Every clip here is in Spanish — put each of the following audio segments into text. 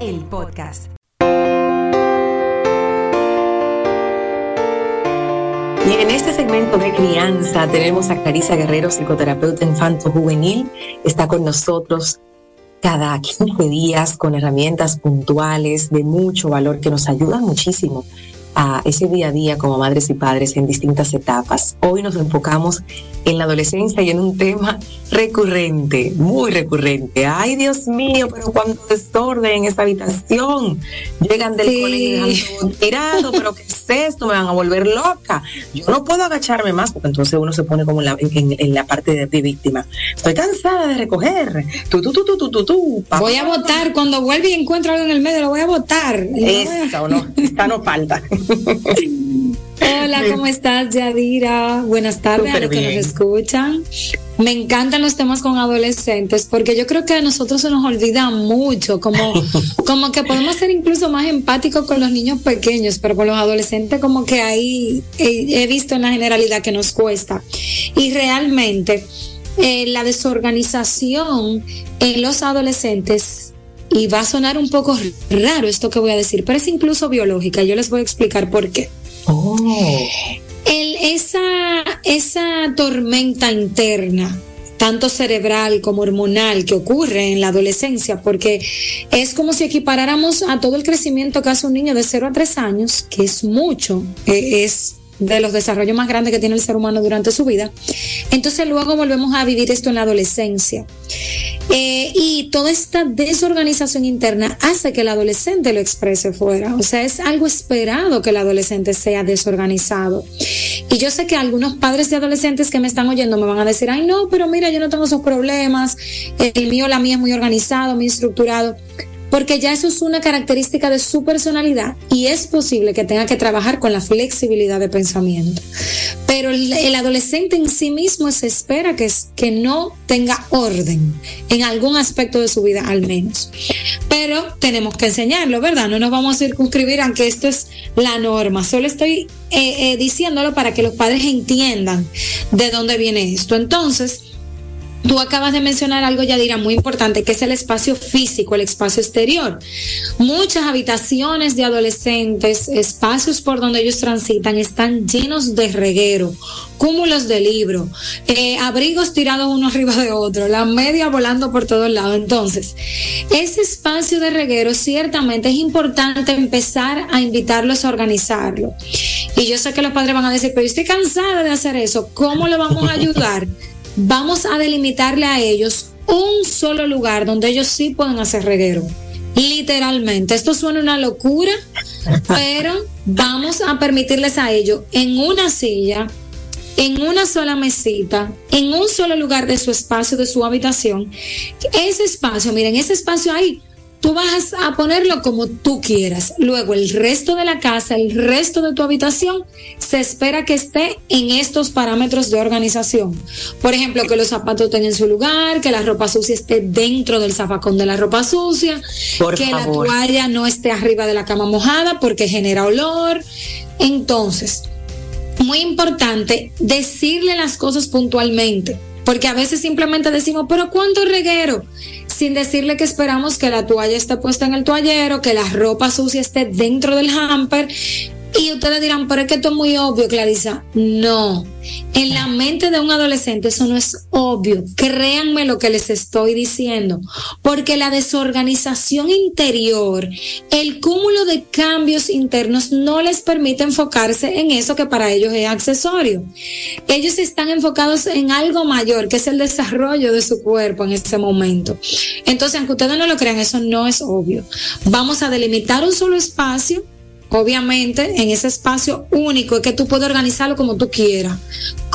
el podcast. Y en este segmento de crianza tenemos a Clarisa Guerrero, psicoterapeuta infanto juvenil. Está con nosotros cada 15 días con herramientas puntuales de mucho valor que nos ayudan muchísimo a ese día a día como madres y padres en distintas etapas. Hoy nos enfocamos en la adolescencia y en un tema recurrente, muy recurrente. Ay, Dios mío, pero cuando desorden en esa habitación, llegan del colegio tirado, pero ¿qué es esto? Me van a volver loca. Yo no puedo agacharme más porque entonces uno se pone como en la, en, la parte de, víctima. Estoy cansada de recoger. Tú, tú, tú, tú, tú, tú, Voy a votar. Cuando vuelve y encuentro algo en el medio, lo voy a votar. Esa o no, esta no falta. Hola, ¿cómo estás, Yadira? Buenas tardes a los que nos escuchan. Me encantan los temas con adolescentes porque yo creo que a nosotros se nos olvida mucho, como, como que podemos ser incluso más empáticos con los niños pequeños, pero con los adolescentes como que ahí he, visto en la generalidad que nos cuesta. Y realmente eh, la desorganización en los adolescentes y va a sonar un poco raro esto que voy a decir, pero es incluso biológica. Yo les voy a explicar por qué. Oh. El, esa, esa tormenta interna tanto cerebral como hormonal que ocurre en la adolescencia, porque es como si equiparáramos a todo el crecimiento que hace un niño de 0 a 3 años, que es mucho, eh, es de los desarrollos más grandes que tiene el ser humano durante su vida. Entonces luego volvemos a vivir esto en la adolescencia. Eh, y toda esta desorganización interna hace que el adolescente lo exprese fuera. O sea, es algo esperado que el adolescente sea desorganizado. Y yo sé que algunos padres de adolescentes que me están oyendo me van a decir, ay no, pero mira, yo no tengo esos problemas, el mío, la mía es muy organizado, muy estructurado porque ya eso es una característica de su personalidad y es posible que tenga que trabajar con la flexibilidad de pensamiento. Pero el, adolescente en sí mismo se espera que, que no tenga orden en algún aspecto de su vida al menos. Pero tenemos que enseñarlo, ¿verdad? No nos vamos a circunscribir aunque esto es la norma. Solo estoy eh, eh, diciéndolo para que los padres entiendan de dónde viene esto. Entonces, Tú acabas de mencionar algo, Yadira, muy importante, que es el espacio físico, el espacio exterior. Muchas habitaciones de adolescentes, espacios por donde ellos transitan, están llenos de reguero, cúmulos de libros, eh, abrigos tirados uno arriba de otro, la media volando por todos lados. Entonces, ese espacio de reguero ciertamente es importante empezar a invitarlos a organizarlo. Y yo sé que los padres van a decir, pero yo estoy cansada de hacer eso, ¿cómo le vamos a ayudar? vamos a delimitarle a ellos un solo lugar donde ellos sí pueden hacer reguero. Literalmente, esto suena una locura, pero vamos a permitirles a ellos en una silla, en una sola mesita, en un solo lugar de su espacio, de su habitación. Ese espacio, miren, ese espacio ahí tú vas a ponerlo como tú quieras. Luego el resto de la casa, el resto de tu habitación, se espera que esté en estos parámetros de organización. Por ejemplo, que los zapatos estén en su lugar, que la ropa sucia esté dentro del zafacón de la ropa sucia, que la toalla no esté arriba de la cama mojada porque genera olor. Entonces, muy importante decirle las cosas puntualmente. Porque a veces simplemente decimos, pero ¿cuánto reguero? sin decirle que esperamos que la toalla esté puesta en el toallero, que la ropa sucia esté dentro del hamper. Y ustedes dirán, pero es que esto es muy obvio, Clarisa. No, en la mente de un adolescente eso no es obvio. Créanme lo que les estoy diciendo, porque la desorganización interior, el cúmulo de cambios internos no les permite enfocarse en eso que para ellos es accesorio. Ellos están enfocados en algo mayor, que es el desarrollo de su cuerpo en ese momento. Entonces, aunque ustedes no lo crean, eso no es obvio. Vamos a delimitar un solo espacio obviamente, en ese espacio único es que tú puedes organizarlo como tú quieras.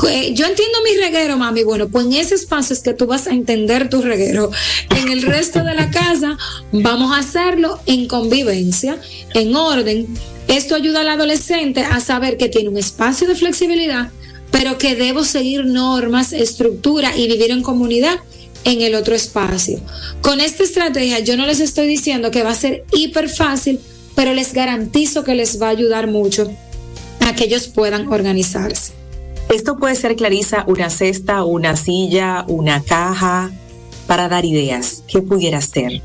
Eh, yo entiendo mi reguero, mami. Bueno, pues en ese espacio es que tú vas a entender tu reguero. En el resto de la casa vamos a hacerlo en convivencia, en orden. Esto ayuda al adolescente a saber que tiene un espacio de flexibilidad, pero que debo seguir normas, estructura y vivir en comunidad en el otro espacio. Con esta estrategia yo no les estoy diciendo que va a ser hiper fácil, pero les garantizo que les va a ayudar mucho a que ellos puedan organizarse. Esto puede ser, Clarisa, una cesta, una silla, una caja, para dar ideas. ¿Qué pudiera ser?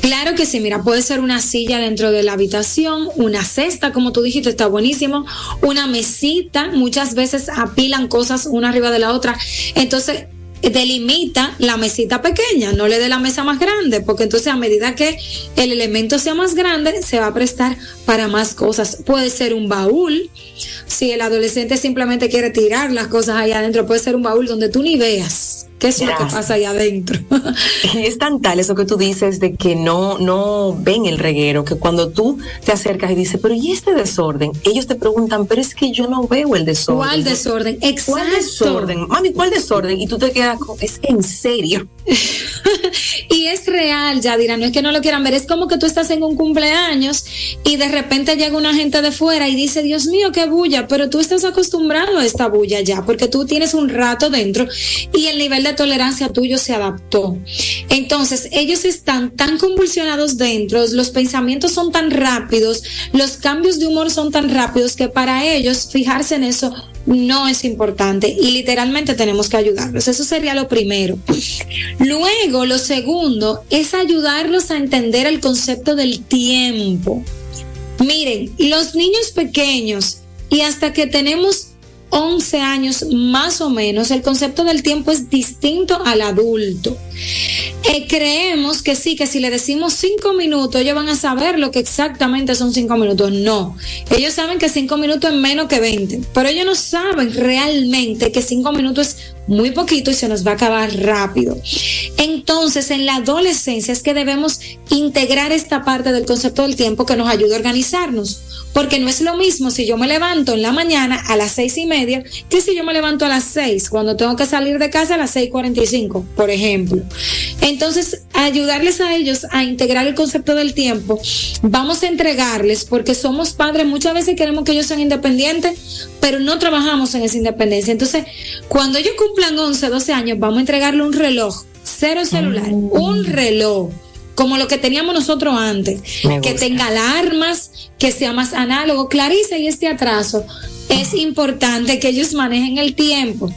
Claro que sí, mira, puede ser una silla dentro de la habitación, una cesta, como tú dijiste, está buenísimo, una mesita, muchas veces apilan cosas una arriba de la otra. Entonces, delimita la mesita pequeña, no le dé la mesa más grande, porque entonces a medida que el elemento sea más grande, se va a prestar para más cosas. Puede ser un baúl, si el adolescente simplemente quiere tirar las cosas ahí adentro, puede ser un baúl donde tú ni veas ¿Qué es lo que pasa ahí adentro? es tan tal eso que tú dices de que no, no ven el reguero, que cuando tú te acercas y dices, pero ¿y este desorden? Ellos te preguntan, pero es que yo no veo el desorden. ¿Cuál desorden? Exacto. ¿Cuál desorden? Mami, ¿cuál desorden? Y tú te quedas, es en serio. y es real, Yadira, no es que no lo quieran ver, es como que tú estás en un cumpleaños y de repente llega una gente de fuera y dice, Dios mío, qué bulla, pero tú estás acostumbrado a esta bulla ya, porque tú tienes un rato dentro y el nivel de tolerancia tuyo se adaptó. Entonces, ellos están tan convulsionados dentro, los pensamientos son tan rápidos, los cambios de humor son tan rápidos que para ellos fijarse en eso no es importante y literalmente tenemos que ayudarlos. Eso sería lo primero. Luego, lo segundo es ayudarlos a entender el concepto del tiempo. Miren, los niños pequeños y hasta que tenemos 11 años más o menos, el concepto del tiempo es distinto al adulto. Eh, creemos que sí, que si le decimos cinco minutos, ellos van a saber lo que exactamente son cinco minutos. No, ellos saben que cinco minutos es menos que 20, pero ellos no saben realmente que cinco minutos es muy poquito y se nos va a acabar rápido. Entonces, en la adolescencia es que debemos integrar esta parte del concepto del tiempo que nos ayude a organizarnos porque no es lo mismo si yo me levanto en la mañana a las seis y media que si yo me levanto a las seis, cuando tengo que salir de casa a las seis cuarenta y cinco, por ejemplo. Entonces, ayudarles a ellos a integrar el concepto del tiempo, vamos a entregarles, porque somos padres, muchas veces queremos que ellos sean independientes, pero no trabajamos en esa independencia. Entonces, cuando ellos cumplan 11, 12 años, vamos a entregarle un reloj, cero celular, mm. un reloj como lo que teníamos nosotros antes, que tenga alarmas, que sea más análogo. Clarice, y este atraso, es importante que ellos manejen el tiempo.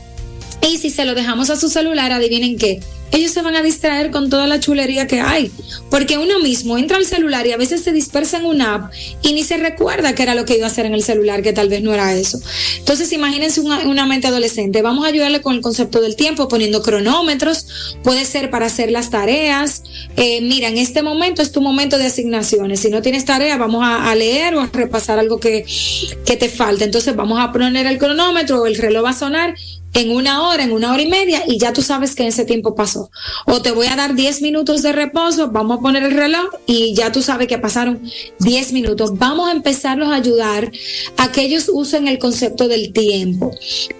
Y si se lo dejamos a su celular, adivinen qué, ellos se van a distraer con toda la chulería que hay. Porque uno mismo entra al celular y a veces se dispersa en una app y ni se recuerda que era lo que iba a hacer en el celular, que tal vez no era eso. Entonces, imagínense una, mente adolescente. Vamos a ayudarle con el concepto del tiempo, poniendo cronómetros. Puede ser para hacer las tareas. Eh, mira, en este momento es tu momento de asignaciones. Si no tienes tarea, vamos a, leer o a repasar algo que, que te falta. Entonces, vamos a poner el cronómetro o el reloj va a sonar en una hora, en una hora y media, y ya tú sabes que ese tiempo pasó. O te voy a dar 10 minutos de reposo, vamos a poner el reloj y ya tú sabes que pasaron 10 minutos. Vamos a empezarlos a ayudar a que ellos usen el concepto del tiempo.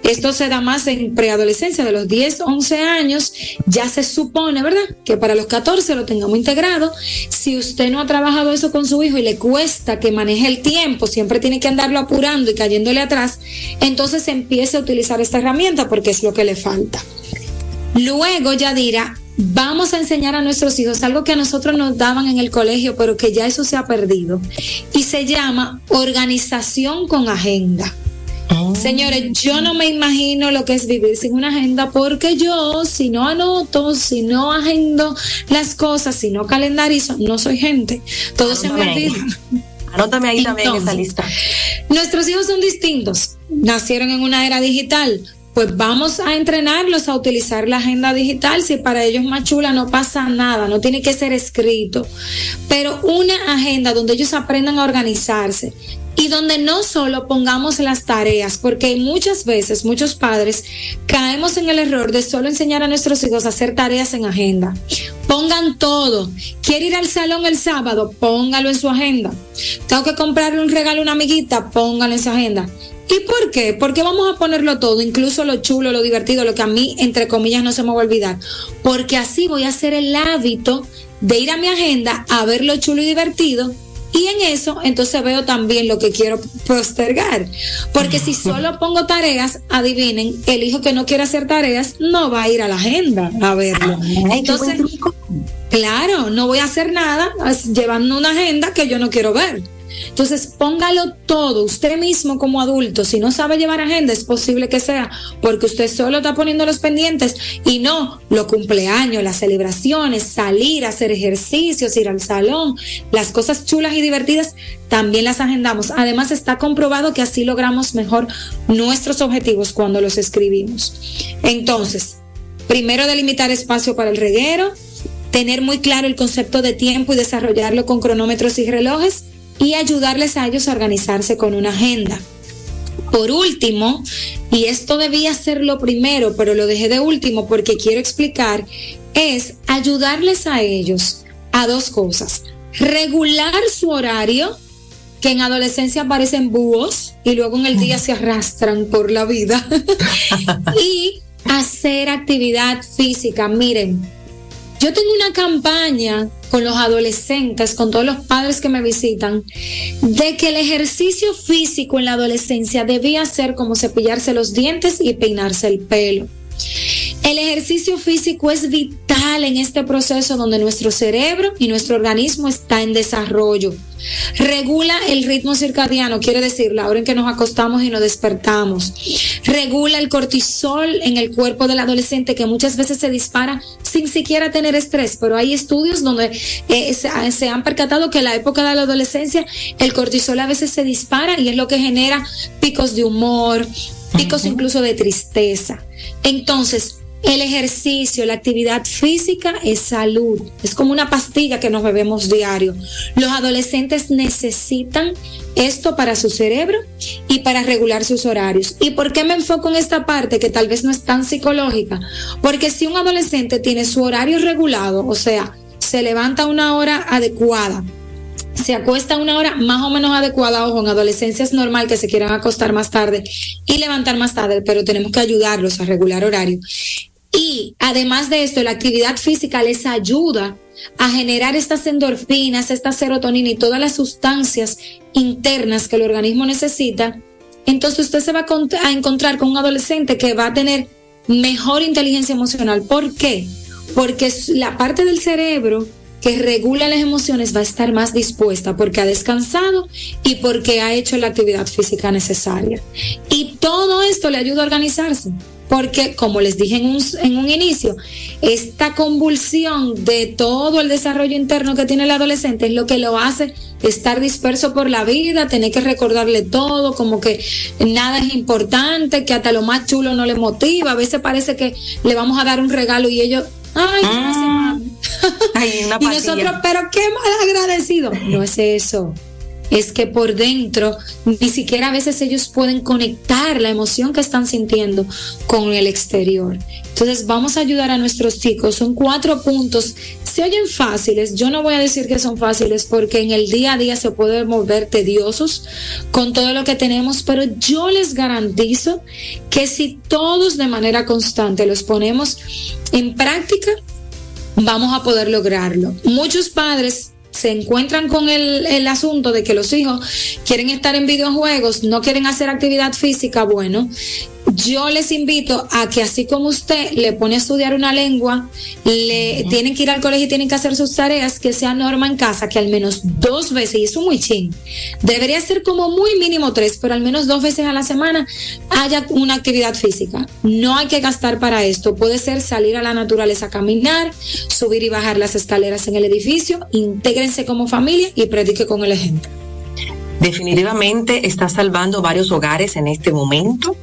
Esto se da más en preadolescencia, de los 10, 11 años, ya se supone, ¿verdad? Que para los 14 lo tengamos integrado. Si usted no ha trabajado eso con su hijo y le cuesta que maneje el tiempo, siempre tiene que andarlo apurando y cayéndole atrás, entonces empiece a utilizar esta herramienta porque es lo que le falta. Luego, Yadira, vamos a enseñar a nuestros hijos algo que a nosotros nos daban en el colegio, pero que ya eso se ha perdido. Y se llama organización con agenda. Oh. Señores, yo no me imagino lo que es vivir sin una agenda porque yo, si no anoto, si no agendo las cosas, si no calendarizo, no soy gente. Todo se me olvida. Anótame ahí también esa lista. Nuestros hijos son distintos. Nacieron en una era digital pues vamos a entrenarlos a utilizar la agenda digital. Si para ellos más chula, no pasa nada, no tiene que ser escrito. Pero una agenda donde ellos aprendan a organizarse y donde no solo pongamos las tareas, porque muchas veces muchos padres caemos en el error de solo enseñar a nuestros hijos a hacer tareas en agenda. Pongan todo. ¿Quiere ir al salón el sábado? Póngalo en su agenda. Tengo que comprarle un regalo a una amiguita, póngalo en su agenda. ¿Y por qué? Porque vamos a ponerlo todo, incluso lo chulo, lo divertido, lo que a mí, entre comillas, no se me va a olvidar. Porque así voy a hacer el hábito de ir a mi agenda a ver lo chulo y divertido y en eso, entonces veo también lo que quiero postergar. Porque si solo pongo tareas, adivinen, el hijo que no quiere hacer tareas no va a ir a la agenda a verlo. Entonces, claro, no voy a hacer nada llevando una agenda que yo no quiero ver. Entonces, póngalo todo, usted mismo como adulto, si no sabe llevar agenda, es posible que sea porque usted solo está poniendo los pendientes y no los cumpleaños, las celebraciones, salir, hacer ejercicios, ir al salón, las cosas chulas y divertidas, también las agendamos. Además, está comprobado que así logramos mejor nuestros objetivos cuando los escribimos. Entonces, primero delimitar espacio para el reguero, tener muy claro el concepto de tiempo y desarrollarlo con cronómetros y relojes y ayudarles a ellos a organizarse con una agenda. Por último, y esto debía ser lo primero, pero lo dejé de último porque quiero explicar, es ayudarles a ellos a dos cosas. Regular su horario, que en adolescencia parecen búhos y luego en el día se arrastran por la vida. y hacer actividad física. Miren, yo tengo una campaña con los adolescentes, con todos los padres que me visitan, de que el ejercicio físico en la adolescencia debía ser como cepillarse los dientes y peinarse el pelo. El ejercicio físico es vital en este proceso donde nuestro cerebro y nuestro organismo está en desarrollo. Regula el ritmo circadiano, quiere decir la hora en que nos acostamos y nos despertamos. Regula el cortisol en el cuerpo del adolescente que muchas veces se dispara sin siquiera tener estrés, pero hay estudios donde eh, se, han percatado que en la época de la adolescencia el cortisol a veces se dispara y es lo que genera picos de humor, picos incluso de tristeza. Entonces, el ejercicio, la actividad física es salud. Es como una pastilla que nos bebemos diario. Los adolescentes necesitan esto para su cerebro y para regular sus horarios. ¿Y por qué me enfoco en esta parte que tal vez no es tan psicológica? Porque si un adolescente tiene su horario regulado, o sea, se levanta una hora adecuada, se acuesta una hora más o menos adecuada. Ojo, en adolescencia es normal que se quieran acostar más tarde y levantar más tarde, pero tenemos que ayudarlos a regular horario. Y además de esto, la actividad física les ayuda a generar estas endorfinas, esta serotonina y todas las sustancias internas que el organismo necesita. Entonces usted se va a encontrar con un adolescente que va a tener mejor inteligencia emocional. ¿Por qué? Porque la parte del cerebro que regula las emociones va a estar más dispuesta porque ha descansado y porque ha hecho la actividad física necesaria. Y todo esto le ayuda a organizarse porque como les dije en un, en un inicio, esta convulsión de todo el desarrollo interno que tiene el adolescente es lo que lo hace estar disperso por la vida, tener que recordarle todo, como que nada es importante, que hasta lo más chulo no le motiva, a veces parece que le vamos a dar un regalo y ellos, ay, mm. y nosotros, pero qué mal agradecido. No es eso es que por dentro ni siquiera a veces ellos pueden conectar la emoción que están sintiendo con el exterior. Entonces vamos a ayudar a nuestros chicos. Son cuatro puntos. Se oyen fáciles. Yo no voy a decir que son fáciles porque en el día a día se pueden volver tediosos con todo lo que tenemos, pero yo les garantizo que si todos de manera constante los ponemos en práctica, vamos a poder lograrlo. Muchos padres se encuentran con el, el, asunto de que los hijos quieren estar en videojuegos, no quieren hacer actividad física, bueno, yo les invito a que así como usted le pone a estudiar una lengua, le tienen que ir al colegio y tienen que hacer sus tareas, que sea norma en casa, que al menos dos veces, y eso muy ching, debería ser como muy mínimo tres, pero al menos dos veces a la semana haya una actividad física. No hay que gastar para esto, puede ser salir a la naturaleza a caminar, subir y bajar las escaleras en el edificio, intégrense como familia y predique con el ejemplo. Definitivamente está salvando varios hogares en este momento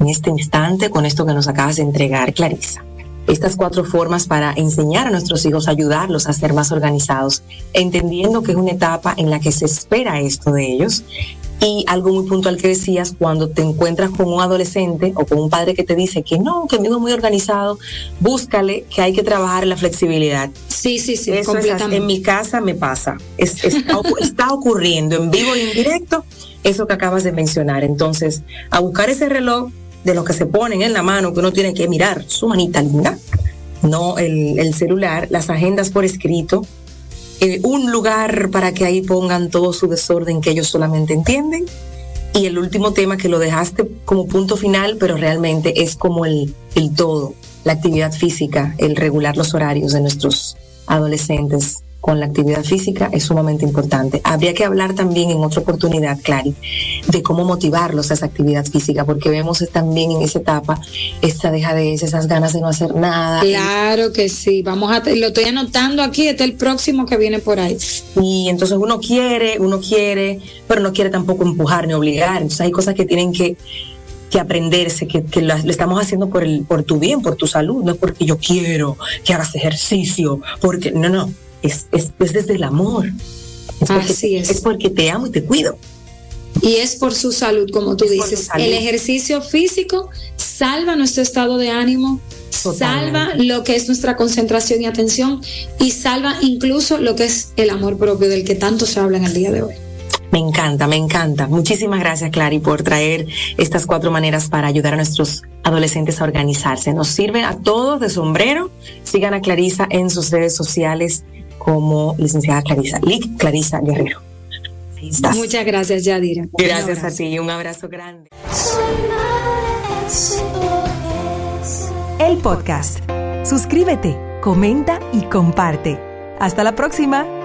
en este instante con esto que nos acabas de entregar, Clarisa. Estas cuatro formas para enseñar a nuestros hijos, ayudarlos a ser más organizados, entendiendo que es una etapa en la que se espera esto de ellos Y algo muy puntual que decías, cuando te encuentras con un adolescente o con un padre que te dice que no, que mi hijo es muy organizado, búscale que hay que trabajar la flexibilidad. Sí, sí, sí, Eso en mi casa me pasa. está, está ocurriendo en vivo y en directo eso que acabas de mencionar. Entonces, a buscar ese reloj de los que se ponen en la mano, que uno tiene que mirar su manita linda, no el, celular, las agendas por escrito, eh, un lugar para que ahí pongan todo su desorden que ellos solamente entienden. Y el último tema que lo dejaste como punto final, pero realmente es como el, el todo, la actividad física, el regular los horarios de nuestros adolescentes con la actividad física es sumamente importante. Habría que hablar también en otra oportunidad, Clary, de cómo motivarlos a esa actividad física, porque vemos también en esa etapa esta dejadez, esas ganas de no hacer nada. Claro que sí, vamos a, lo estoy anotando aquí, este es el próximo que viene por ahí. Y entonces uno quiere, uno quiere, pero no quiere tampoco empujar ni obligar, entonces hay cosas que tienen que que aprenderse, que, que lo, estamos haciendo por, el, por tu bien, por tu salud, no es porque yo quiero que hagas ejercicio, porque no, no, es, es, desde el amor. Es porque, Así es. Es porque te amo y te cuido. Y es por su salud, como tú dices. El ejercicio físico salva nuestro estado de ánimo, salva lo que es nuestra concentración y atención y salva incluso lo que es el amor propio del que tanto se habla en el día de hoy. Me encanta, me encanta. Muchísimas gracias, Clary, por traer estas cuatro maneras para ayudar a nuestros adolescentes a organizarse. Nos sirve a todos de sombrero. Sigan a Clarisa en sus redes sociales como licenciada Clarisa, Lic Clarisa Guerrero. Muchas gracias, Yadira. Gracias a ti, un abrazo grande. El podcast. Suscríbete, comenta y comparte. Hasta la próxima.